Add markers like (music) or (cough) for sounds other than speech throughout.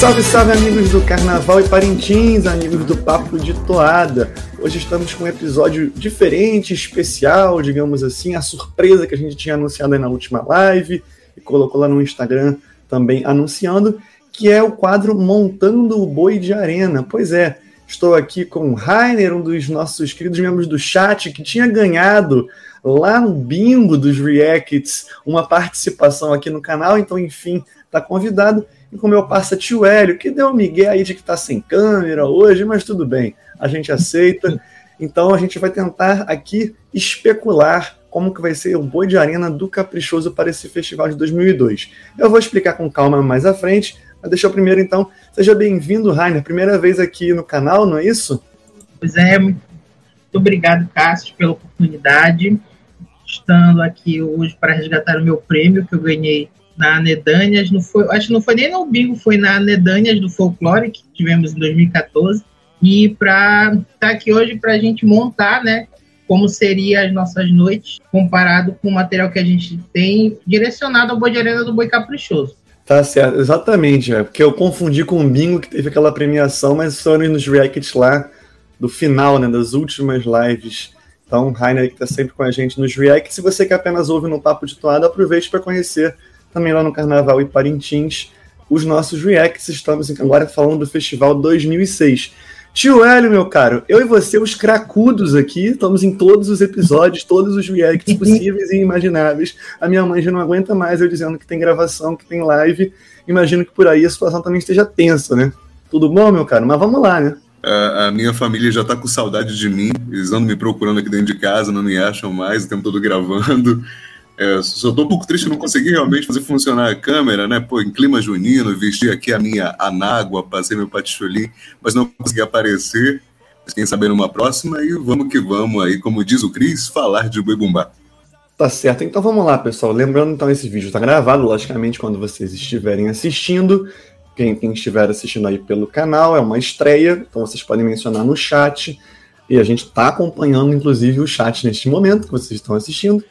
Salve, salve, amigos do Carnaval e Parintins, amigos do Papo de Toada. Hoje estamos com um episódio diferente, especial, digamos assim, a surpresa que a gente tinha anunciado na última live e colocou lá no Instagram também anunciando, que é o quadro Montando o Boi de Arena. Pois é, estou aqui com o Rainer, um dos nossos queridos membros do chat, que tinha ganhado lá no bingo dos Reacts uma participação aqui no canal, então, enfim, está convidado e com meu parça tio Hélio, que deu um migué aí de que tá sem câmera hoje, mas tudo bem, a gente aceita. Então a gente vai tentar aqui especular como que vai ser o boi de arena do Caprichoso para esse festival de 2002. Eu vou explicar com calma mais à frente, mas deixa eu primeiro então, seja bem-vindo, Rainer, primeira vez aqui no canal, não é isso? Pois é, muito obrigado, Cássio, pela oportunidade, estando aqui hoje para resgatar o meu prêmio que eu ganhei na Anedânias, não foi, acho que não foi nem no bingo, foi na Anedânias do Folclore, que tivemos em 2014, e para estar tá aqui hoje para a gente montar, né, como seriam as nossas noites, comparado com o material que a gente tem direcionado ao Boi de Arena do Boi Caprichoso. Tá certo, exatamente, é, porque eu confundi com o bingo que teve aquela premiação, mas foram nos reacts lá do final, né, das últimas lives. Então, Rainer que está sempre com a gente nos reacts. Se você que apenas ouve no Papo de Toada, aproveite para conhecer também lá no Carnaval e Parintins, os nossos reacts. Estamos agora falando do Festival 2006. Tio Hélio, meu caro, eu e você, os cracudos aqui, estamos em todos os episódios, todos os reacts possíveis e imagináveis. A minha mãe já não aguenta mais eu dizendo que tem gravação, que tem live. Imagino que por aí a situação também esteja tensa, né? Tudo bom, meu caro? Mas vamos lá, né? A, minha família já está com saudade de mim. Eles andam me procurando aqui dentro de casa, não me acham mais, o tempo todo gravando. É, só um pouco triste, não consegui realmente fazer funcionar a câmera, né? Pô, em clima junino, vesti aqui a minha anágua, passei meu paticholim, mas não consegui aparecer. Mas quem sabe numa próxima e vamos que vamos aí, como diz o Cris, falar de boi bumbá. Tá certo, então vamos lá, pessoal. Lembrando, então, esse vídeo está gravado, logicamente, quando vocês estiverem assistindo. Quem, quem estiver assistindo aí pelo canal, é uma estreia, então vocês podem mencionar no chat. E a gente está acompanhando, inclusive, o chat neste momento que vocês estão assistindo.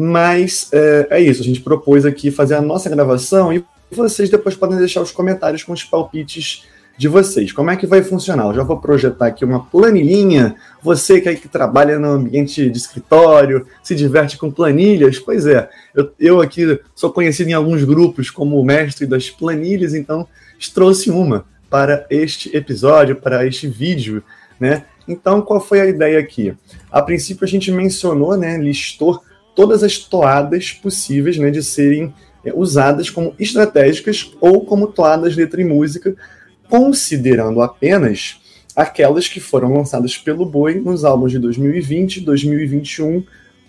Mas é, é, isso, a gente propôs aqui fazer a nossa gravação e vocês depois podem deixar os comentários com os palpites de vocês. Como é que vai funcionar? Eu já vou projetar aqui uma planilhinha. Você que, aí que trabalha no ambiente de escritório, se diverte com planilhas, pois é, eu, eu aqui sou conhecido em alguns grupos como o mestre das planilhas, então trouxe uma para este episódio, para este vídeo, né? Então, qual foi a ideia aqui? A princípio, a gente mencionou, né, listou todas as toadas possíveis né, de serem é, usadas como estratégicas ou como toadas letra e música, considerando apenas aquelas que foram lançadas pelo Boi nos álbuns de 2020, 2021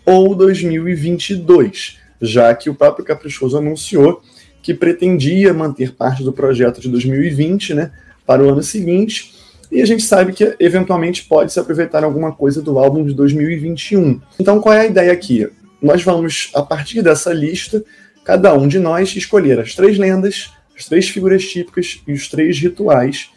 ou 2022, já que o próprio Caprichoso anunciou que pretendia manter parte do projeto de 2020 né, para o ano seguinte, e a gente sabe que eventualmente pode se aproveitar alguma coisa do álbum de 2021. Então, qual é a ideia aqui? Nós vamos, a partir dessa lista, cada um de nós escolher as três lendas, as três figuras típicas e os três rituais,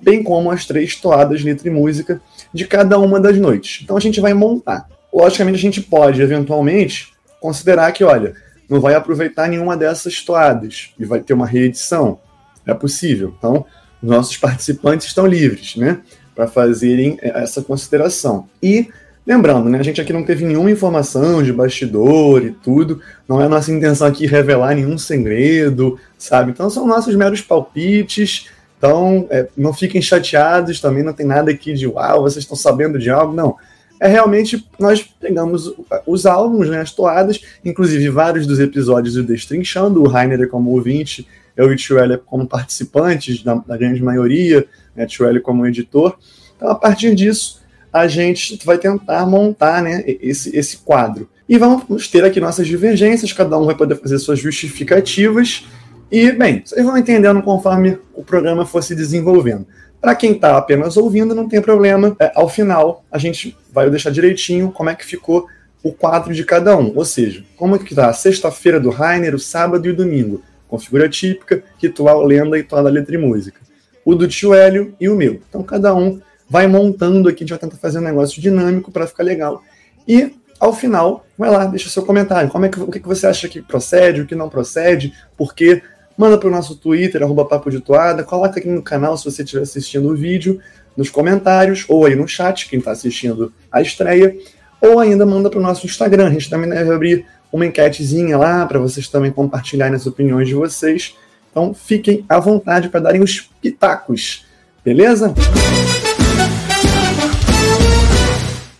bem como as três toadas, letra e música de cada uma das noites. Então a gente vai montar. Logicamente, a gente pode, eventualmente, considerar que, olha, não vai aproveitar nenhuma dessas toadas e vai ter uma reedição. É possível. Então, os nossos participantes estão livres, né? Para fazerem essa consideração. E Lembrando, né, a gente aqui não teve nenhuma informação de bastidor e tudo, não é nossa intenção aqui revelar nenhum segredo, sabe? Então são nossos meros palpites, então é, não fiquem chateados, também não tem nada aqui de uau, vocês estão sabendo de algo, não. É realmente, nós pegamos os álbuns, né, as toadas, inclusive vários dos episódios do Destrinchando, o Rainer como ouvinte, eu e o Tio como participantes, da, da grande maioria, né, Tio como editor. Então, a partir disso, a gente vai tentar montar né, esse, esse quadro. E vamos ter aqui nossas divergências, cada um vai poder fazer suas justificativas. E, bem, vocês vão entendendo conforme o programa for se desenvolvendo. Para quem está apenas ouvindo, não tem problema. É, ao final, a gente vai deixar direitinho como é que ficou o quadro de cada um. Ou seja, como é que está a sexta-feira do Rainer, o sábado e o domingo. Configura típica, ritual, lenda e toda letra e música. O do tio Hélio e o meu. Então, cada um vai montando aqui, a gente vai tentar fazer um negócio dinâmico para ficar legal. E ao final, vai lá, deixa seu comentário. Como é que, o que você acha que procede, o que não procede, por quê? manda para o nosso Twitter, arroba Papo de Toada, coloca aqui no canal se você estiver assistindo o vídeo, nos comentários, ou aí no chat, quem está assistindo a estreia, ou ainda manda para o nosso Instagram. A gente também deve abrir uma enquetezinha lá para vocês também compartilharem as opiniões de vocês. Então fiquem à vontade para darem os pitacos, beleza?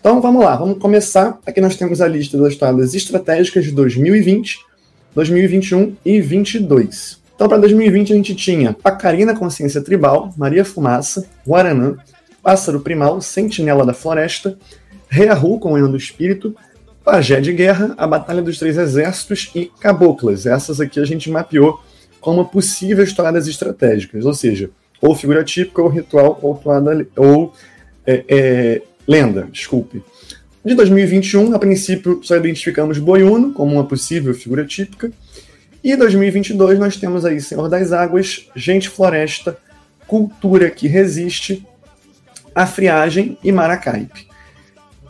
Então vamos lá, vamos começar. Aqui nós temos a lista das toadas estratégicas de 2020, 2021 e 2022. Então para 2020 a gente tinha Pacarina Consciência Tribal, Maria Fumaça, Guaranã, Pássaro Primal, Sentinela da Floresta, Reahu com o do Espírito, Pajé de Guerra, a Batalha dos Três Exércitos e Caboclas. Essas aqui a gente mapeou como possíveis toadas estratégicas, ou seja, ou figura típica, ou ritual, ou toada, ou é, é, lenda, desculpe. De 2021, a princípio, só identificamos Boiuno como uma possível figura típica. E 2022 nós temos aí Senhor das Águas, Gente Floresta, Cultura que Resiste, A Friagem e Maracaipe.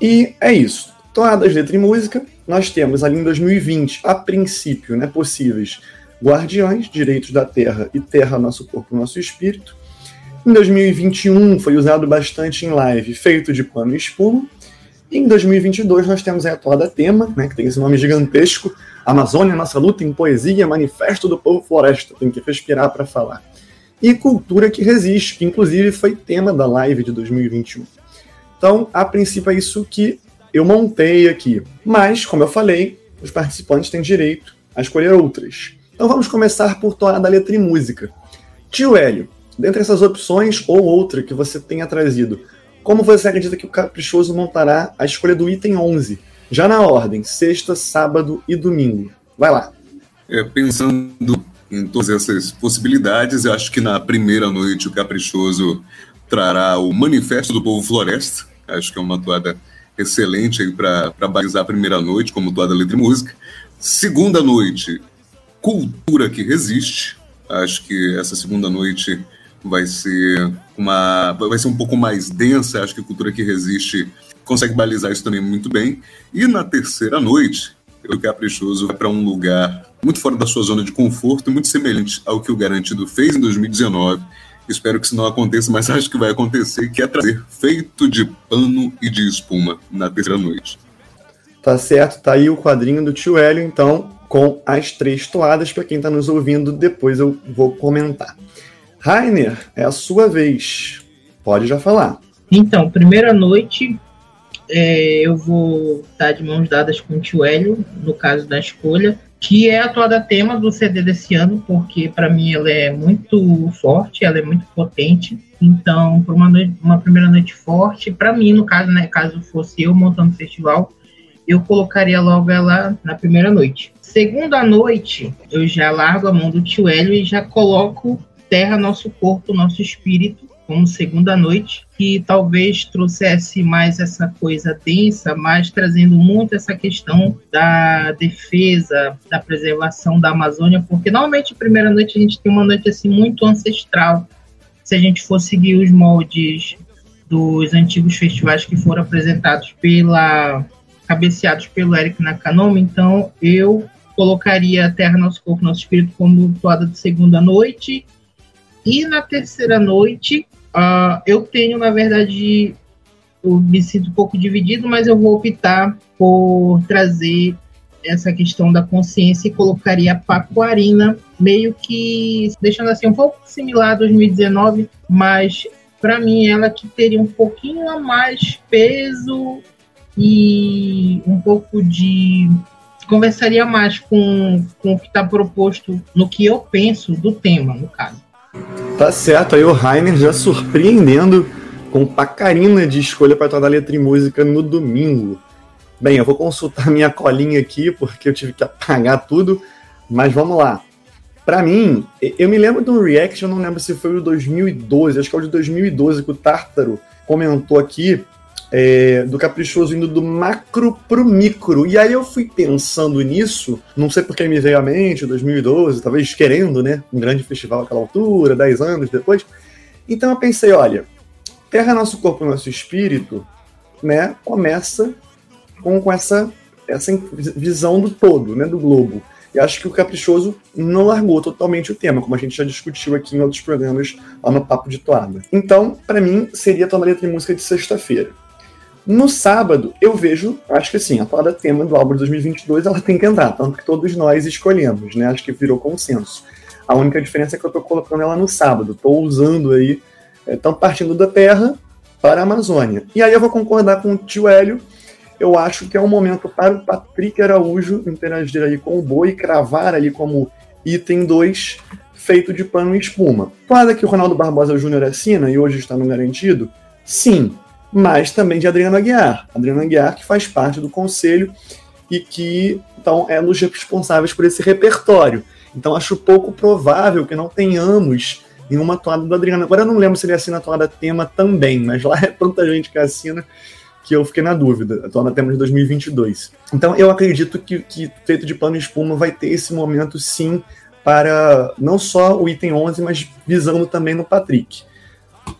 E é isso. Toadas, letra e música. Nós temos ali em 2020, a princípio, né, possíveis Guardiões, Direitos da Terra e Terra, Nosso Corpo, Nosso Espírito. Em 2021 foi usado bastante em live, feito de pano e espuma. E em 2022 nós temos a toada tema, né, que tem esse nome gigantesco, Amazônia, nossa luta em poesia, manifesto do povo floresta, tem que respirar para falar. E cultura que resiste, que inclusive foi tema da live de 2021. Então, a princípio é isso que eu montei aqui. Mas, como eu falei, os participantes têm direito a escolher outras. Então vamos começar por toada letra e música. Tio Hélio, Dentre essas opções ou outra que você tenha trazido, como você acredita que o caprichoso montará a escolha do item 11? Já na ordem, sexta, sábado e domingo. Vai lá. É, pensando em todas essas possibilidades, eu acho que na primeira noite o caprichoso trará o Manifesto do Povo Floresta. Acho que é uma toada excelente para balizar a primeira noite, como toada letra e música. Segunda noite, Cultura que Resiste. Acho que essa segunda noite vai ser uma vai ser um pouco mais densa. Acho que a cultura que resiste consegue balizar isso também muito bem. E na terceira noite, o Caprichoso vai para um lugar muito fora da sua zona de conforto, muito semelhante ao que o Garantido fez em 2019. Espero que isso não aconteça, mas (laughs) acho que vai acontecer, que é trazer feito de pano e de espuma na terceira noite. Tá certo, tá aí o quadrinho do tio Hélio, então, com as três toadas, para quem está nos ouvindo, depois eu vou comentar. Rainer, é a sua vez. Pode já falar. Então, primeira noite, é, eu vou estar de mãos dadas com o tio Hélio, no caso da escolha, que é a toada tema do CD desse ano, porque para mim ela é muito forte, ela é muito potente. Então, para uma, uma primeira noite forte, para mim, no caso, né, caso fosse eu montando o festival, eu colocaria logo ela na primeira noite. Segunda noite, eu já largo a mão do tio Hélio e já coloco terra, nosso corpo, nosso espírito, como segunda noite, que talvez trouxesse mais essa coisa densa, mas trazendo muito essa questão da defesa, da preservação da Amazônia, porque normalmente a primeira noite a gente tem uma noite assim muito ancestral. Se a gente for seguir os moldes dos antigos festivais que foram apresentados pela cabeceados pelo Eric Nakanomi, então eu colocaria Terra, Nosso Corpo, Nosso Espírito como toada de segunda noite e na terceira noite, uh, eu tenho, na verdade, eu me sinto um pouco dividido, mas eu vou optar por trazer essa questão da consciência e colocaria a Pacuarina meio que deixando assim um pouco similar a 2019, mas para mim ela que teria um pouquinho a mais peso e um pouco de conversaria mais com, com o que está proposto no que eu penso do tema, no caso. Tá certo, aí o Rainer já surpreendendo com pacarina de escolha para toda a letra e música no domingo. Bem, eu vou consultar minha colinha aqui porque eu tive que apagar tudo, mas vamos lá. Para mim, eu me lembro de um react, eu não lembro se foi o 2012, acho que é o de 2012 que o Tártaro comentou aqui é, do caprichoso indo do macro pro micro. E aí eu fui pensando nisso, não sei porque me veio à mente, 2012, talvez querendo, né? Um grande festival àquela altura, 10 anos depois. Então eu pensei, olha, Terra, Nosso Corpo, Nosso Espírito, né? Começa com, com essa, essa visão do todo, né? Do globo. E acho que o Caprichoso não largou totalmente o tema, como a gente já discutiu aqui em outros programas lá no Papo de Toada. Então, para mim, seria a letra de música de sexta-feira. No sábado, eu vejo, acho que assim, a toada tema do álbum de 2022 ela tem que entrar, tanto que todos nós escolhemos, né? Acho que virou consenso. A única diferença é que eu tô colocando ela no sábado, tô usando aí, estão é, partindo da Terra para a Amazônia. E aí eu vou concordar com o tio Hélio, eu acho que é um momento para o Patrick Araújo interagir aí com o Boi cravar ali como item 2, feito de pano e espuma. Claro que o Ronaldo Barbosa Júnior assina e hoje está no garantido? Sim, mas também de Adriana Aguiar. Adriana Aguiar que faz parte do conselho e que então é dos responsáveis por esse repertório. Então acho pouco provável que não tenhamos nenhuma toada do Adriano. Agora eu não lembro se ele assina a toada tema também, mas lá (laughs) é tanta gente que assina que eu fiquei na dúvida. A toada tema de 2022. Então eu acredito que, que Feito de Pano e Espuma vai ter esse momento sim para não só o item 11, mas visando também no Patrick.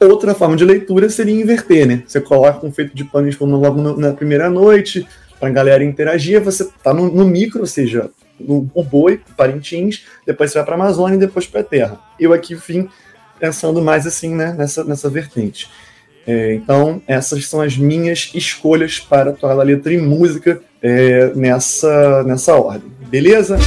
Outra forma de leitura seria inverter, né? Você coloca um feito de pano e espuma logo no, na primeira noite, para a galera interagir, você tá no, no micro, ou seja, no, no boi, Parintins, depois você vai para Amazônia e depois para a Terra. Eu aqui vim pensando mais assim, né, nessa, nessa vertente. É, então, essas são as minhas escolhas para tocar a letra e música é, nessa, nessa ordem. Beleza?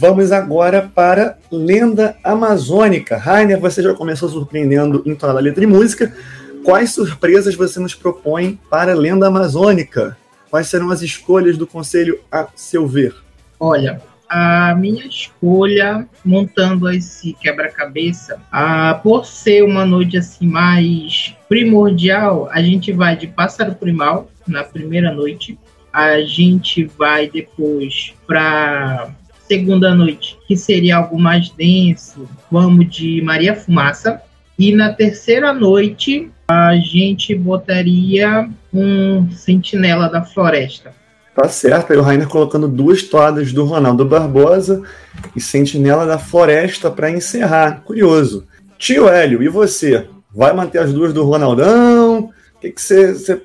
Vamos agora para Lenda Amazônica. Rainer, você já começou surpreendendo em toda a letra e música. Quais surpresas você nos propõe para Lenda Amazônica? Quais serão as escolhas do conselho a seu ver? Olha, a minha escolha montando esse quebra-cabeça, por ser uma noite assim mais primordial, a gente vai de Pássaro Primal na primeira noite, a gente vai depois para segunda noite, que seria algo mais denso, vamos de Maria Fumaça. E na terceira noite, a gente botaria um Sentinela da Floresta. Tá certo, aí o Rainer colocando duas toadas do Ronaldo Barbosa e Sentinela da Floresta para encerrar. Curioso. Tio Hélio, e você? Vai manter as duas do Ronaldão? O que, você,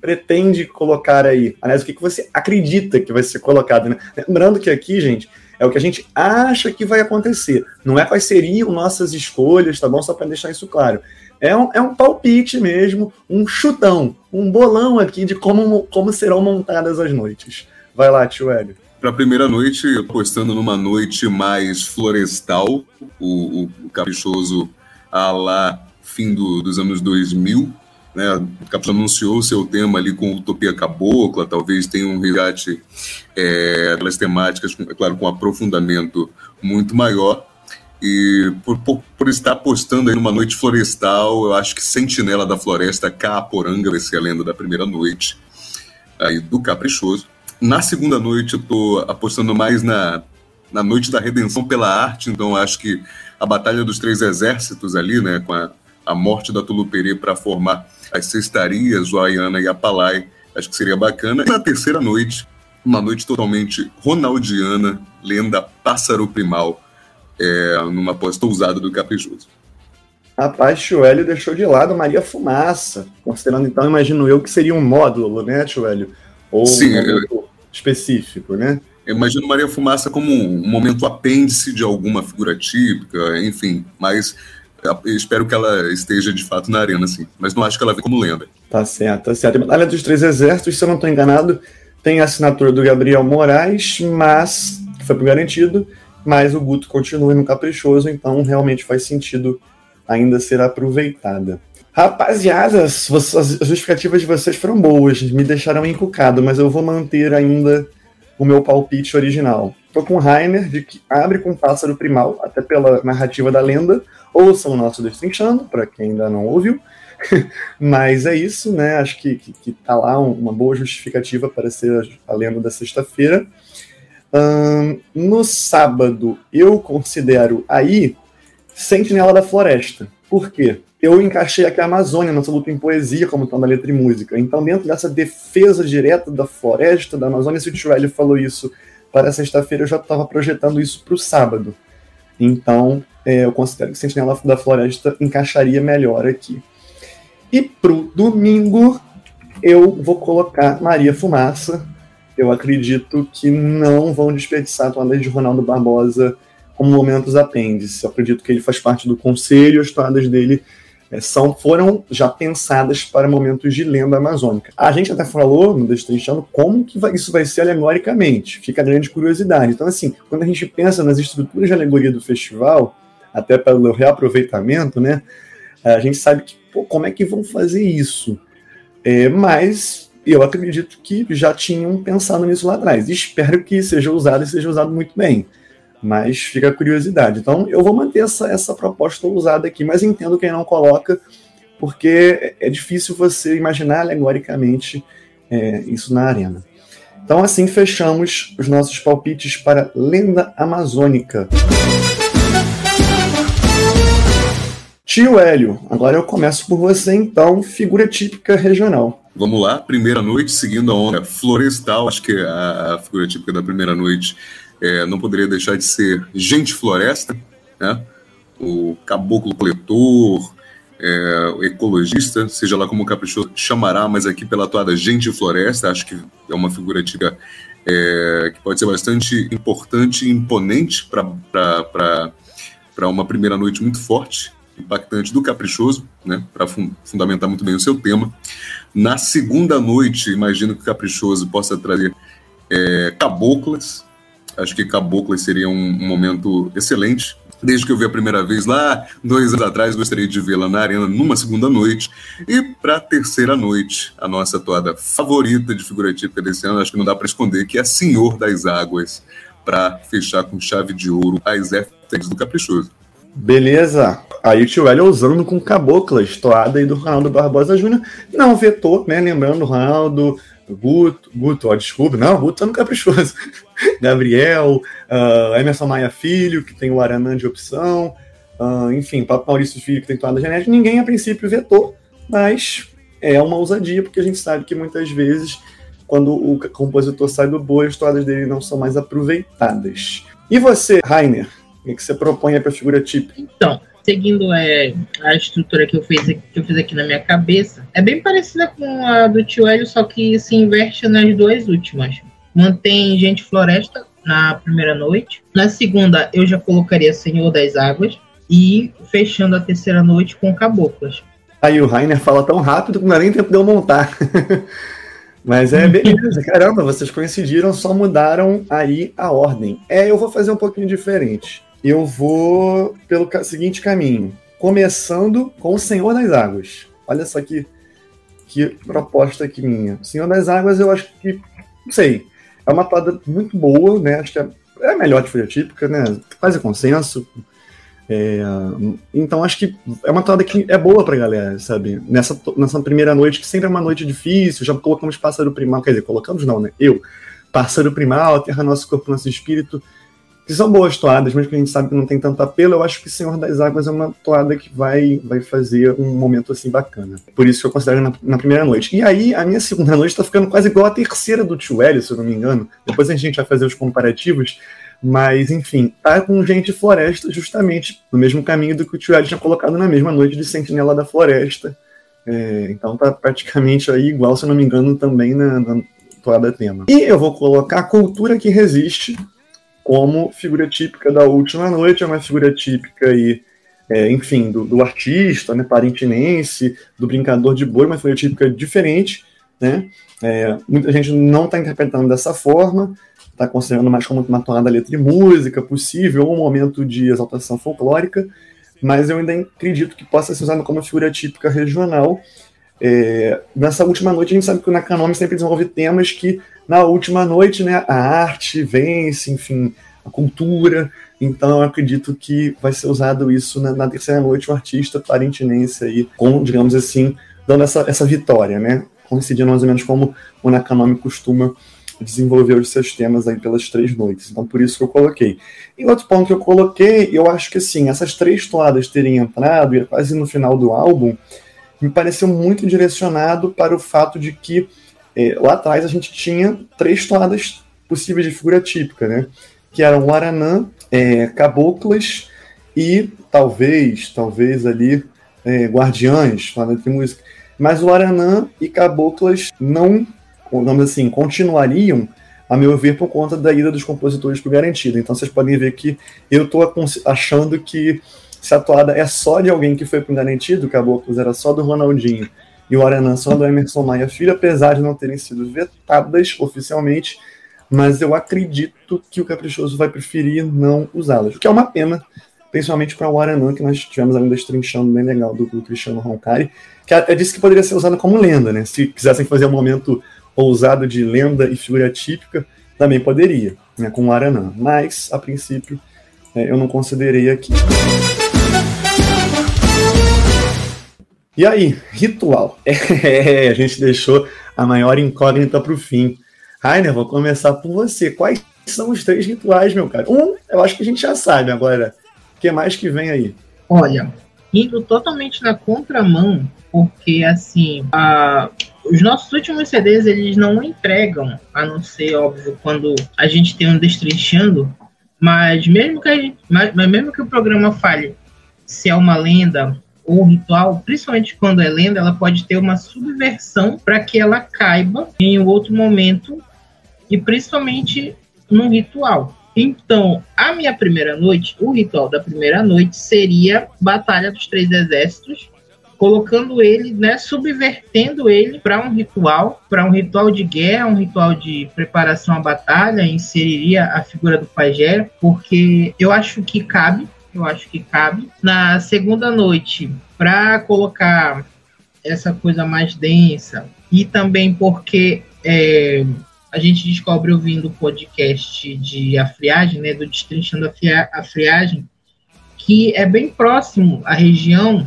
pretende colocar aí? Aliás, o que, que você acredita que vai ser colocado? Né? Lembrando que aqui, gente, é o que a gente acha que vai acontecer. Não é quais seriam nossas escolhas, tá bom? Só para deixar isso claro. É um, é um palpite mesmo, um chutão, um bolão aqui de como, como serão montadas as noites. Vai lá, tio Hélio. Para a primeira noite, apostando numa noite mais florestal, o, o, o caprichoso a lá fim do, dos anos 2000, né? O Capitão anunciou seu tema ali com Utopia Cabocla, talvez tenha um resgate é, das temáticas, é claro, com aprofundamento muito maior. E por, por, por, estar apostando aí numa noite florestal, eu acho que Sentinela da Floresta, Caaporanga vai ser a lenda da primeira noite aí do Caprichoso. Na segunda noite eu estou apostando mais na, na noite da redenção pela arte, então acho que a Batalha dos Três Exércitos ali, né, com a, a morte da Tuluperi para formar as cestarias, o Ayana e a Palai. Acho que seria bacana. E na terceira noite, uma noite totalmente ronaldiana, lenda Pássaro Primal, é, numa pós-tousada do Caprichoso. Rapaz, Chuélio deixou de lado Maria Fumaça, considerando então, imagino eu, que seria um módulo, né, Chuélio? Ou Sim, um eu... específico, né? Eu imagino Maria Fumaça como um momento apêndice de alguma figura típica, enfim, mas eu espero que ela esteja de fato na arena, assim. Mas não acho que ela vem como lenda. Tá certo, tá certo. A Batalha dos Três Exércitos, se eu não estou enganado, tem a assinatura do Gabriel Moraes, mas foi por garantido, mas o Guto continua no caprichoso, então realmente faz sentido ainda ser aproveitada. Rapaziada, as justificativas de vocês foram boas, me deixaram encucado, mas eu vou manter ainda o meu palpite original. Tô com o Rainer, de que abre com Pássaro Primal, até pela narrativa da lenda, Ouçam o nosso Destrinchando, para quem ainda não ouviu. (laughs) Mas é isso, né? Acho que, que, que tá lá uma boa justificativa para ser a lenda da sexta-feira. Um, no sábado, eu considero aí Sentinela da Floresta. Por quê? Eu encaixei aqui a Amazônia, nossa luta em poesia, como está na letra e música. Então, dentro dessa defesa direta da floresta, da Amazônia, se o Tio falou isso para sexta-feira, eu já estava projetando isso para o sábado. Então, é, eu considero que Sentinela da Floresta encaixaria melhor aqui. E pro domingo, eu vou colocar Maria Fumaça, eu acredito que não vão desperdiçar toadas de Ronaldo Barbosa como momentos apêndices. Eu acredito que ele faz parte do conselho, as toadas dele são, foram já pensadas para momentos de lenda amazônica. A gente até falou no Destrinchando como que vai, isso vai ser alegoricamente, fica a grande curiosidade. Então, assim, quando a gente pensa nas estruturas de alegoria do festival, até pelo reaproveitamento, né, a gente sabe que, pô, como é que vão fazer isso? É, mas eu acredito que já tinham pensado nisso lá atrás. Espero que seja usado e seja usado muito bem. Mas fica a curiosidade. Então eu vou manter essa, essa proposta usada aqui, mas entendo quem não coloca, porque é difícil você imaginar alegoricamente é, isso na arena. Então assim fechamos os nossos palpites para Lenda Amazônica. Tio Hélio, agora eu começo por você então, figura típica regional. Vamos lá, primeira noite, seguindo a onda florestal, acho que a, a figura típica da primeira noite é, não poderia deixar de ser Gente Floresta, né? o caboclo coletor, é, o ecologista, seja lá como o caprichoso chamará, mas aqui pela toada Gente Floresta, acho que é uma figura típica é, que pode ser bastante importante e imponente para uma primeira noite muito forte, impactante do caprichoso, né, para fun fundamentar muito bem o seu tema. Na segunda noite, imagino que o caprichoso possa trazer é, caboclas, Acho que Caboclas seria um, momento excelente. Desde que eu vi a primeira vez lá, dois anos atrás, gostaria de vê-la na arena numa segunda noite. E para a terceira noite, a nossa toada favorita de figura típica desse ano, acho que não dá para esconder, que é Senhor das Águas, para fechar com chave de ouro as FTs do Caprichoso. Beleza. Aí o tio Hélio usando com caboclas, toada aí do Ronaldo Barbosa Júnior. Não vetou, né? Lembrando, Ronaldo Guto, Guto, ó, desculpa, não, Guto tá no caprichoso. (laughs) Gabriel, uh, Emerson Maia Filho, que tem o Aranã de opção, uh, enfim, Papo Maurício Filho, que tem toada genética, ninguém a princípio vetou, mas é uma ousadia, porque a gente sabe que muitas vezes, quando o compositor sai do boi, as toadas dele não são mais aproveitadas. E você, Rainer, o que você propõe para a figura típica? Então, seguindo é, a estrutura que eu, fiz, que eu fiz aqui na minha cabeça, é bem parecida com a do tio Hélio, só que se inverte nas duas últimas. Mantém Gente Floresta na primeira noite. Na segunda, eu já colocaria Senhor das Águas. E fechando a terceira noite com Caboclas. Aí o Rainer fala tão rápido que não dá nem tempo de eu montar. (laughs) Mas é beleza, (laughs) caramba, vocês coincidiram, só mudaram aí a ordem. É, eu vou fazer um pouquinho diferente eu vou pelo seguinte caminho. Começando com o Senhor das Águas. Olha só que, que proposta aqui minha. Senhor das Águas, eu acho que, não sei, é uma toada muito boa, né? Acho que é, é a melhor de folha típica, né? Quase consenso. É, então acho que é uma toada que é boa pra galera, sabe? Nessa, nessa primeira noite, que sempre é uma noite difícil, já colocamos pássaro primal, quer dizer, colocamos não, né? Eu, pássaro primal, terra, nosso corpo, nosso espírito que são boas toadas, mas que a gente sabe que não tem tanto apelo, eu acho que Senhor das Águas é uma toada que vai, vai fazer um momento assim bacana. Por isso que eu considero na, na primeira noite. E aí, a minha segunda noite tá ficando quase igual a terceira do Tio Hélio, se eu não me engano. Depois a gente vai fazer os comparativos. Mas, enfim, tá com gente floresta justamente no mesmo caminho do que o Tio Hélio tinha colocado na mesma noite de Sentinela da Floresta. É, então tá praticamente aí igual, se eu não me engano, também na, na toada tema. E eu vou colocar cultura que resiste, como figura típica da última noite, é uma figura típica aí, é, enfim, do, do, artista, né, do brincador de boi, uma figura típica diferente, né? É, muita gente não está interpretando dessa forma, está considerando mais como uma tonada letra e música possível, um momento de exaltação folclórica, mas eu ainda acredito que possa ser usado como figura típica regional. É, nessa última noite, a gente sabe que o Nakanome sempre desenvolve temas que na última noite, né, a arte vence, enfim, a cultura. Então, eu acredito que vai ser usado isso na, na terceira noite, o artista parintinense aí, com, digamos assim, dando essa, essa vitória, né? Coincidindo mais ou menos como o Nakanomi costuma desenvolver os seus temas aí pelas três noites. Então, por isso que eu coloquei. E outro ponto que eu coloquei, eu acho que assim, essas três toadas terem entrado, e quase no final do álbum, me pareceu muito direcionado para o fato de que é, lá atrás a gente tinha três toadas possíveis de figura típica, né? Que eram o Aranã, é, Caboclas e talvez, talvez ali, é, Guardiães, falando de música. Mas o Aranã e Caboclas não, vamos assim, continuariam a meu ver, por conta da ida dos compositores para o garantido. Então vocês podem ver que eu estou achando que se a toada é só de alguém que foi para o garantido, o Caboclos era só do Ronaldinho e o Aranã só do Emerson Maia Filho, apesar de não terem sido vetadas oficialmente, mas eu acredito que o Caprichoso vai preferir não usá-las, o que é uma pena, principalmente para o Aranã, que nós tivemos ainda estrinchando bem legal do, do Cristiano Roncari, que até disse que poderia ser usado como lenda, né? Se quisessem fazer um momento ousado de lenda e figura típica, também poderia, né, com o Aranã. Mas, a princípio, é, eu não considerei aqui. E aí, ritual. (laughs) É, a gente deixou a maior incógnita para o fim. Rainer, vou começar por você. Quais são os três rituais, meu cara? Um, eu acho que a gente já sabe agora. O que mais que vem aí? Olha, indo totalmente na contramão, porque assim, a, os nossos últimos CDs eles não entregam, a não ser óbvio quando a gente tem um destrinchando, mas mesmo que gente, mas, mas mesmo que o programa fale se é uma lenda ou ritual, principalmente quando é lenda, ela pode ter uma subversão para que ela caiba em outro momento e principalmente num ritual. Então, a minha primeira noite, o ritual da primeira noite seria Batalha dos Três Exércitos, colocando ele, né, subvertendo ele para um ritual, para um ritual de guerra, um ritual de preparação à batalha, inseriria a figura do pajé, porque eu acho que cabe, eu acho que cabe. Na segunda noite, para colocar essa coisa mais densa, e também porque é, a gente descobre ouvindo o podcast de A Friagem, né, do Destrinchando a Friagem, que é bem próximo à região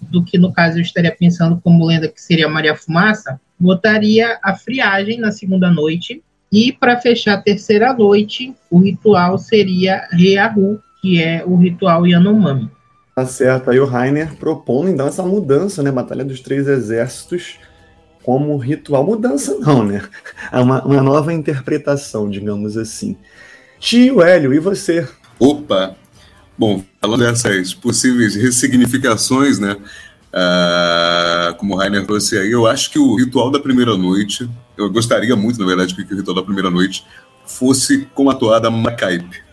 do que no caso eu estaria pensando como lenda que seria Maria Fumaça, botaria a friagem na segunda noite e para fechar a terceira noite, o ritual seria Reahu, que é o ritual Yanomami. Tá certo, aí o Rainer propondo então essa mudança, né, Batalha dos Três Exércitos como ritual. Mudança não, né? (laughs) É uma, uma nova interpretação, digamos assim. Tio Hélio, e você? Opa, Bom, falando dessas possíveis ressignificações, né? Uh, como o Rainer trouxe aí, eu acho que o ritual da primeira noite, eu gostaria muito, na verdade, que o ritual da primeira noite fosse com a toada Macaipe.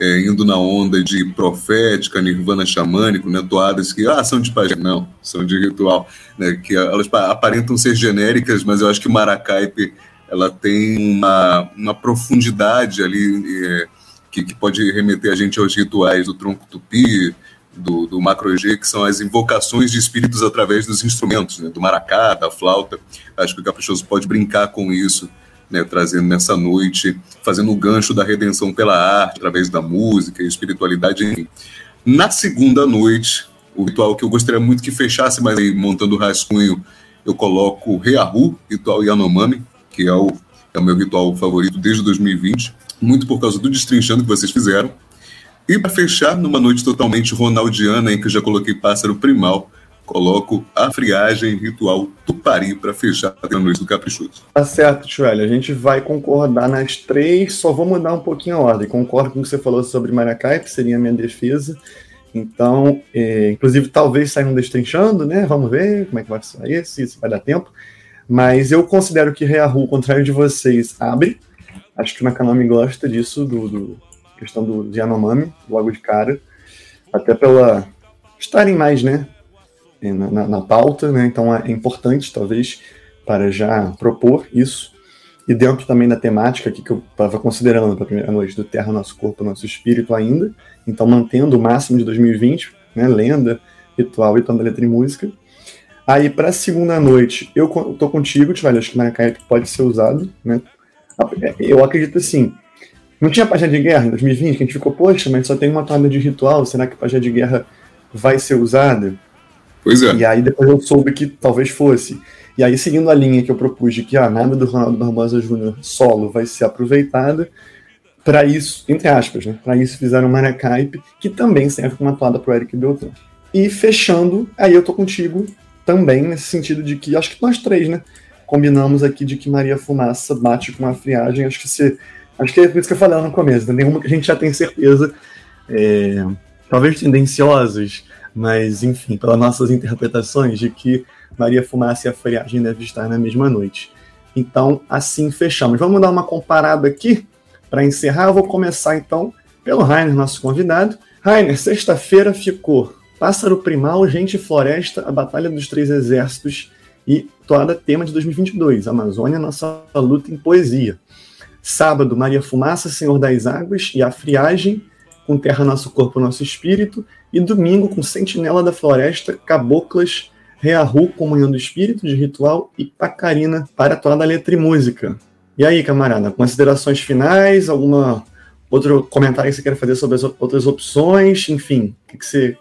É, indo na onda de profética, nirvana xamânico, né, toadas que ah, são de pajé, não, são de ritual, né, que elas aparentam ser genéricas, mas eu acho que Maracaipe ela tem uma, uma profundidade ali é, que, que pode remeter a gente aos rituais do tronco tupi, do, do macro G, que são as invocações de espíritos através dos instrumentos, né, do maracá, da flauta. Acho que o Caprichoso pode brincar com isso, né, trazendo nessa noite, fazendo o gancho da redenção pela arte, através da música e espiritualidade. Na segunda noite, o ritual que eu gostaria muito que fechasse, mas aí montando o rascunho, eu coloco Reahu, ritual Yanomami, que é o, é o meu ritual favorito desde 2020 muito por causa do destrinchando que vocês fizeram. E para fechar, numa noite totalmente ronaldiana, em que eu já coloquei pássaro primal, coloco a friagem ritual Tupari para fechar a noite do Caprichoso. Tá certo, Chuel. A gente vai concordar nas três, só vou mudar um pouquinho a ordem. Concordo com o que você falou sobre Maracai, que seria a minha defesa. Então, é, inclusive, talvez saia um destrinchando, né? Vamos ver como é que vai sair, se isso vai dar tempo. Mas eu considero que Reahu, ao contrário de vocês, abre. Acho que o Nakanami gosta disso, do, do questão do Yanomami, logo de cara. Até pela estarem mais, né, na, na, pauta, né? Então é importante, talvez, para já propor isso. E dentro também da temática que eu estava considerando para a primeira noite do Terra, Nosso Corpo, Nosso Espírito ainda. Então mantendo o máximo de 2020, né? Lenda, ritual e toda letra e música. Aí para a segunda noite, eu tô contigo, Tivalho, acho que Maracaibo pode ser usado, né? Eu acredito assim. Não tinha página de guerra em 2020, que a gente ficou, poxa, mas só tem uma tabela de ritual, será que página de guerra vai ser usada? Pois é. E aí depois eu soube que talvez fosse. E aí, seguindo a linha que eu propus de que ah, nada do Ronaldo Barbosa Júnior solo vai ser aproveitada, para isso, entre aspas, né? Para isso fizeram Maracaipe, que também serve como atuada para o Eric Beltrão. E fechando, aí eu tô contigo também, nesse sentido de que, acho que nós três, né? combinamos aqui de que Maria Fumaça bate com a friagem. Acho que se, acho que é isso que eu falei no começo. Né? Nenhuma que a gente já tem certeza, é, talvez tendenciosas, mas enfim, pelas nossas interpretações de que Maria Fumaça e a friagem devem estar na mesma noite. Então, assim fechamos. Vamos dar uma comparada aqui para encerrar. Eu vou começar então pelo Rainer, nosso convidado. Rainer, sexta-feira ficou Pássaro Primal, Gente Floresta, A Batalha dos Três Exércitos e Toada Tema de 2022, Amazônia, Nossa Luta em Poesia. Sábado, Maria Fumaça, Senhor das Águas e A Friagem, com Terra Nosso Corpo, Nosso Espírito. E domingo, com Sentinela da Floresta, Caboclas, Reahu, Comunhão do Espírito, de Ritual e Pacarina, para Toada Letra e Música. E aí, camarada, considerações finais, alguma outro comentário que você quer fazer sobre as outras opções, enfim, o que, que você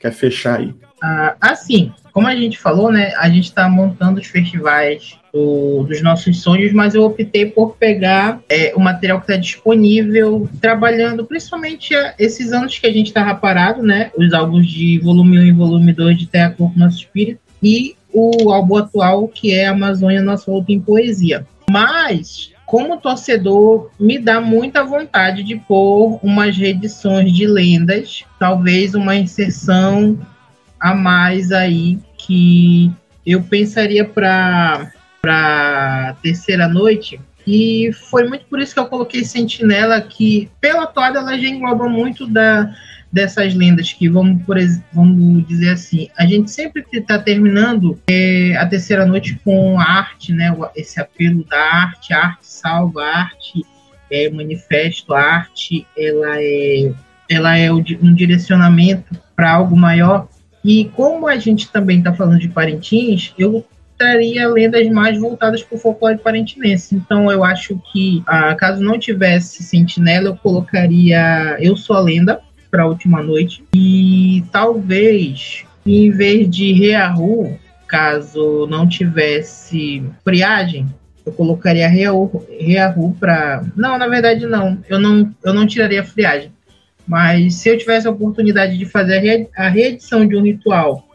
quer fechar aí? Ah, assim, como a gente falou, né, a gente está montando os festivais do, dos nossos sonhos, mas eu optei por pegar é, o material que está disponível, trabalhando principalmente esses anos que a gente estava parado, né, os álbuns de volume 1 e volume 2 de Terra, Corpo, Nosso Espírito, e o álbum atual, que é Amazônia, Nossa Luta em Poesia. Mas como torcedor, me dá muita vontade de pôr umas reedições de lendas, talvez uma inserção a mais aí que eu pensaria para para terceira noite. E foi muito por isso que eu coloquei Sentinela, que pela toada ela já engloba muito da, dessas lendas que vamos por vamos dizer assim a gente sempre está terminando é, a terceira noite com a arte né esse apelo da arte a arte salva a arte é manifesto a arte ela é ela é um direcionamento para algo maior e como a gente também está falando de Parintins eu traria lendas mais voltadas para o folclore parentinense. Então eu acho que, ah, caso não tivesse Sentinela, eu colocaria Eu Sou a Lenda, para a última noite. E talvez, em vez de Reahu, caso não tivesse friagem, eu colocaria Reahu, Reahu para. Não, na verdade não. Eu não, eu não tiraria friagem. Mas se eu tivesse a oportunidade de fazer a reedição de um ritual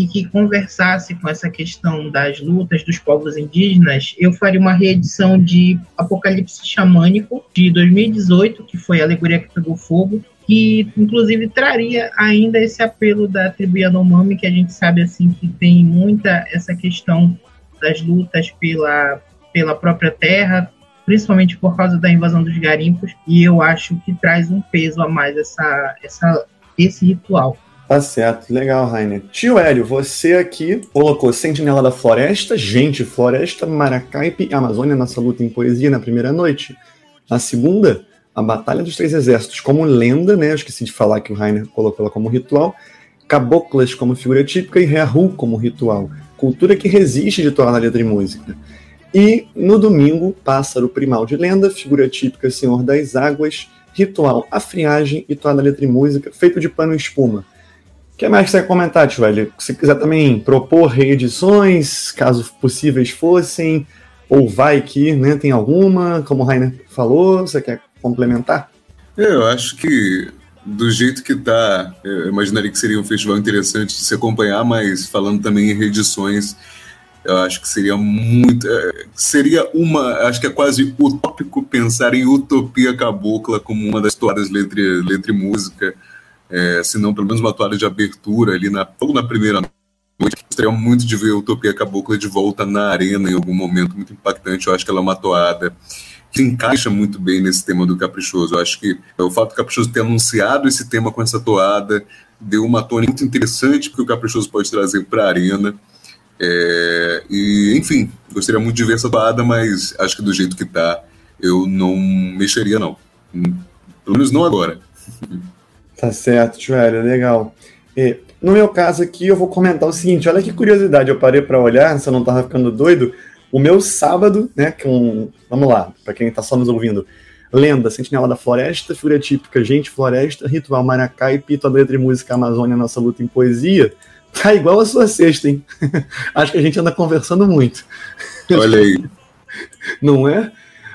e que conversasse com essa questão das lutas dos povos indígenas, eu faria uma reedição de Apocalipse Xamânico de 2018, que foi a alegoria que pegou fogo, que inclusive traria ainda esse apelo da tribo Yanomami, que a gente sabe assim que tem muita essa questão das lutas pela, pela própria terra, principalmente por causa da invasão dos garimpos, e eu acho que traz um peso a mais essa, essa, esse ritual. Tá certo, legal, Rainer. Tio Hélio, você aqui colocou Sentinela da Floresta, Gente Floresta, Maracaipe Amazônia, nossa luta em poesia na primeira noite. Na segunda, a Batalha dos Três Exércitos como lenda, né? Eu esqueci de falar que o Rainer colocou ela como ritual. Caboclas como figura típica e Reahu como ritual. Cultura que resiste de tornar letra e música. E no domingo, Pássaro Primal de Lenda, figura típica Senhor das Águas, ritual A Friagem e toada letra e música, feito de pano e espuma. Que mais você quer comentar, tio Hélio? Se quiser também propor reedições, caso possíveis fossem, ou vai que né, tem alguma, como o Rainer falou, você quer complementar? É, eu acho que do jeito que tá, eu imaginaria que seria um festival interessante de se acompanhar, mas falando também em reedições, eu acho que seria muito. É, seria uma. Acho que é quase utópico pensar em Utopia Cabocla como uma das toadas letra, letra e música, é, se não pelo menos uma toada de abertura ali na, logo na primeira noite. Gostaria muito de ver Utopia Cabocla de volta na arena em algum momento, muito impactante. Eu acho que ela é uma toada que encaixa muito bem nesse tema do Caprichoso. Eu acho que o fato do Caprichoso ter anunciado esse tema com essa toada deu uma tônica muito interessante que o Caprichoso pode trazer para a arena. É, e, enfim, gostaria muito de ver essa toada, mas acho que do jeito que está, eu não mexeria, não. Pelo menos não agora. (laughs) Tá certo, Joelho, legal. E, no meu caso aqui, eu vou comentar o seguinte: olha que curiosidade, eu parei para olhar, se eu não estava ficando doido. O meu sábado, né, com. Vamos lá, para quem está só nos ouvindo. Lenda, Sentinela da Floresta, figura típica, Gente Floresta, Ritual Maracai, Pito, a letra e música Amazônia, Nossa Luta em Poesia. Tá igual a sua sexta, hein? (laughs) Acho que a gente anda conversando muito. Olha aí. (laughs) Não é?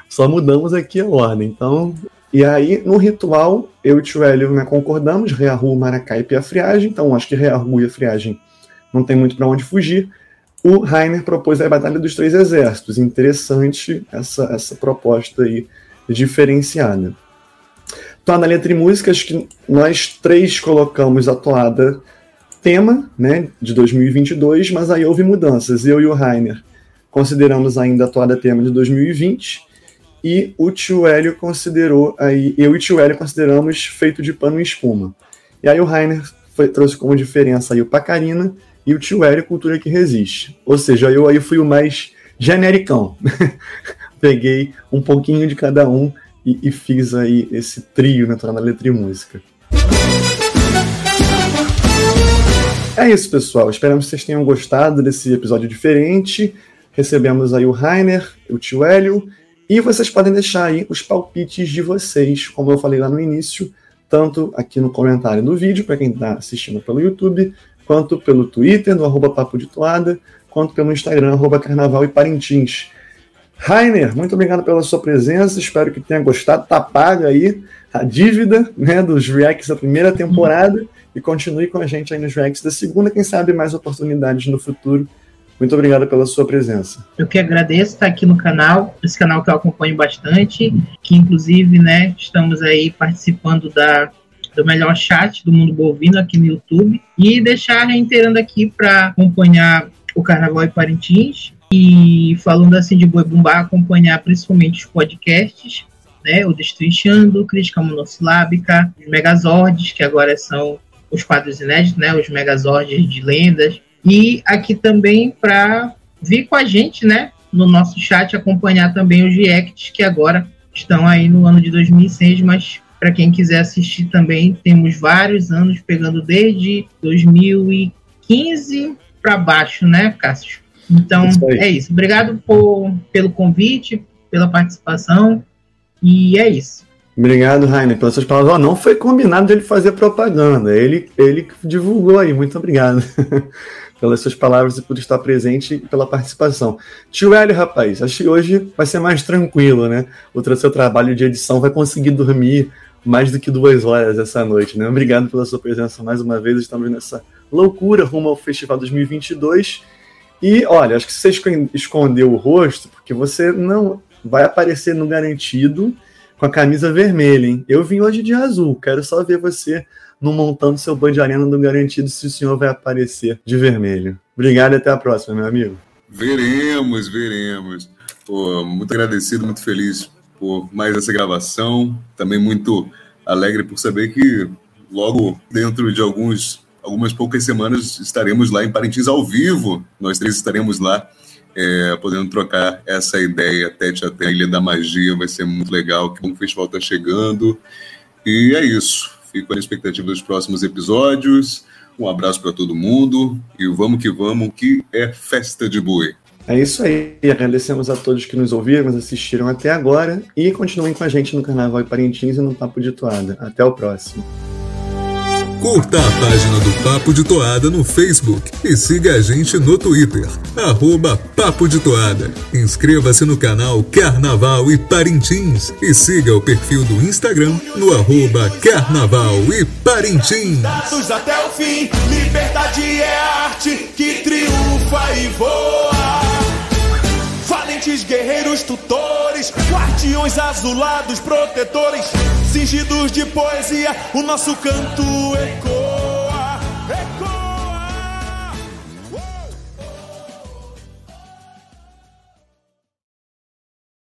Só mudamos aqui a ordem. Então, e aí, no ritual, eu e o tio Hélio né, concordamos, Reahu, Maracaipe e a friagem. Então, acho que Reahu e a friagem não tem muito para onde fugir o Rainer propôs a Batalha dos Três Exércitos. Interessante essa, essa proposta aí diferenciada. Toada Letra e Música, acho que nós três colocamos a toada tema, né, de 2022, mas aí houve mudanças. Eu e o Rainer consideramos ainda a toada tema de 2020 e o tio Hélio considerou aí, eu e o tio Hélio consideramos feito de pano e espuma. E aí o Rainer foi, trouxe como diferença aí o Pacarina e o tio Hélio Cultura que Resiste. Ou seja, eu aí fui o mais genericão. (laughs) Peguei um pouquinho de cada um e, e fiz aí esse trio na letra e música. É isso, pessoal. Esperamos que vocês tenham gostado desse episódio diferente. Recebemos aí o Rainer, o tio Hélio, e vocês podem deixar aí os palpites de vocês, como eu falei lá no início, tanto aqui no comentário do vídeo, para quem está assistindo pelo YouTube, quanto pelo Twitter, no arroba Papo de Toada, quanto pelo Instagram, arroba Carnaval e Parintins. Rainer, muito obrigado pela sua presença, espero que tenha gostado, tá paga aí a dívida né, dos reacts da primeira temporada e continue com a gente aí nos reacts da segunda, quem sabe mais oportunidades no futuro. Muito obrigado pela sua presença. Eu que agradeço estar aqui no canal, esse canal que eu acompanho bastante, que inclusive, né, estamos aí participando da do melhor chat do mundo bovino aqui no YouTube e deixar reiterando aqui para acompanhar o Carnaval e Parintins e falando assim de Boi Bumbá, acompanhar principalmente os podcasts, né, o Destrinchando, Crítica Monossilábica, os Megazords, que agora são os quadros inéditos, né, os Megazords de lendas, e aqui também para vir com a gente, né, no nosso chat, acompanhar também os reacts que agora estão aí no ano de 2006, mas para quem quiser assistir também, temos vários anos, pegando desde 2015 para baixo, né, Cássio? Então, isso é isso. Obrigado por, pelo convite, pela participação, e é isso. Obrigado, Rainer, pelas suas palavras. Oh, não foi combinado ele fazer propaganda, ele, ele divulgou aí. Muito obrigado (laughs) pelas suas palavras e por estar presente e pela participação. Tio Hélio, rapaz, acho que hoje vai ser mais tranquilo, né? O seu trabalho de edição vai conseguir dormir mais do que duas horas essa noite, né? Obrigado pela sua presença mais uma vez. Estamos nessa loucura rumo ao Festival 2022. E olha, acho que você escondeu o rosto porque você não vai aparecer no garantido com a camisa vermelha, hein? Eu vim hoje de azul, quero só ver você no montando seu Band Arena do Garantido se o senhor vai aparecer de vermelho. Obrigado e até a próxima, meu amigo. Veremos, veremos. Pô, muito agradecido, muito feliz por mais essa gravação. Também muito alegre por saber que logo dentro de alguns, algumas poucas semanas estaremos lá em Parintins ao vivo. Nós três estaremos lá é, podendo trocar essa ideia tete a tete, Ilha da Magia, vai ser muito legal, que o festival está chegando. E é isso. Fico na expectativa dos próximos episódios. Um abraço para todo mundo e vamos que vamos, que é festa de boi. É isso aí. Agradecemos a todos que nos ouviram, nos assistiram até agora e continuem com a gente no Carnaval e Parintins e no Papo de Toada. Até o próximo. Curta a página do Papo de Toada no Facebook e siga a gente no Twitter, arroba Papo de Toada. Inscreva-se no canal Carnaval e Parintins e siga o perfil do Instagram no arroba Carnaval e Parintins. Até o fim, liberdade é arte que triunfa e voa. Valentes guerreiros tutores, guardiões azulados protetores, cingidos de poesia, o nosso canto ecoa.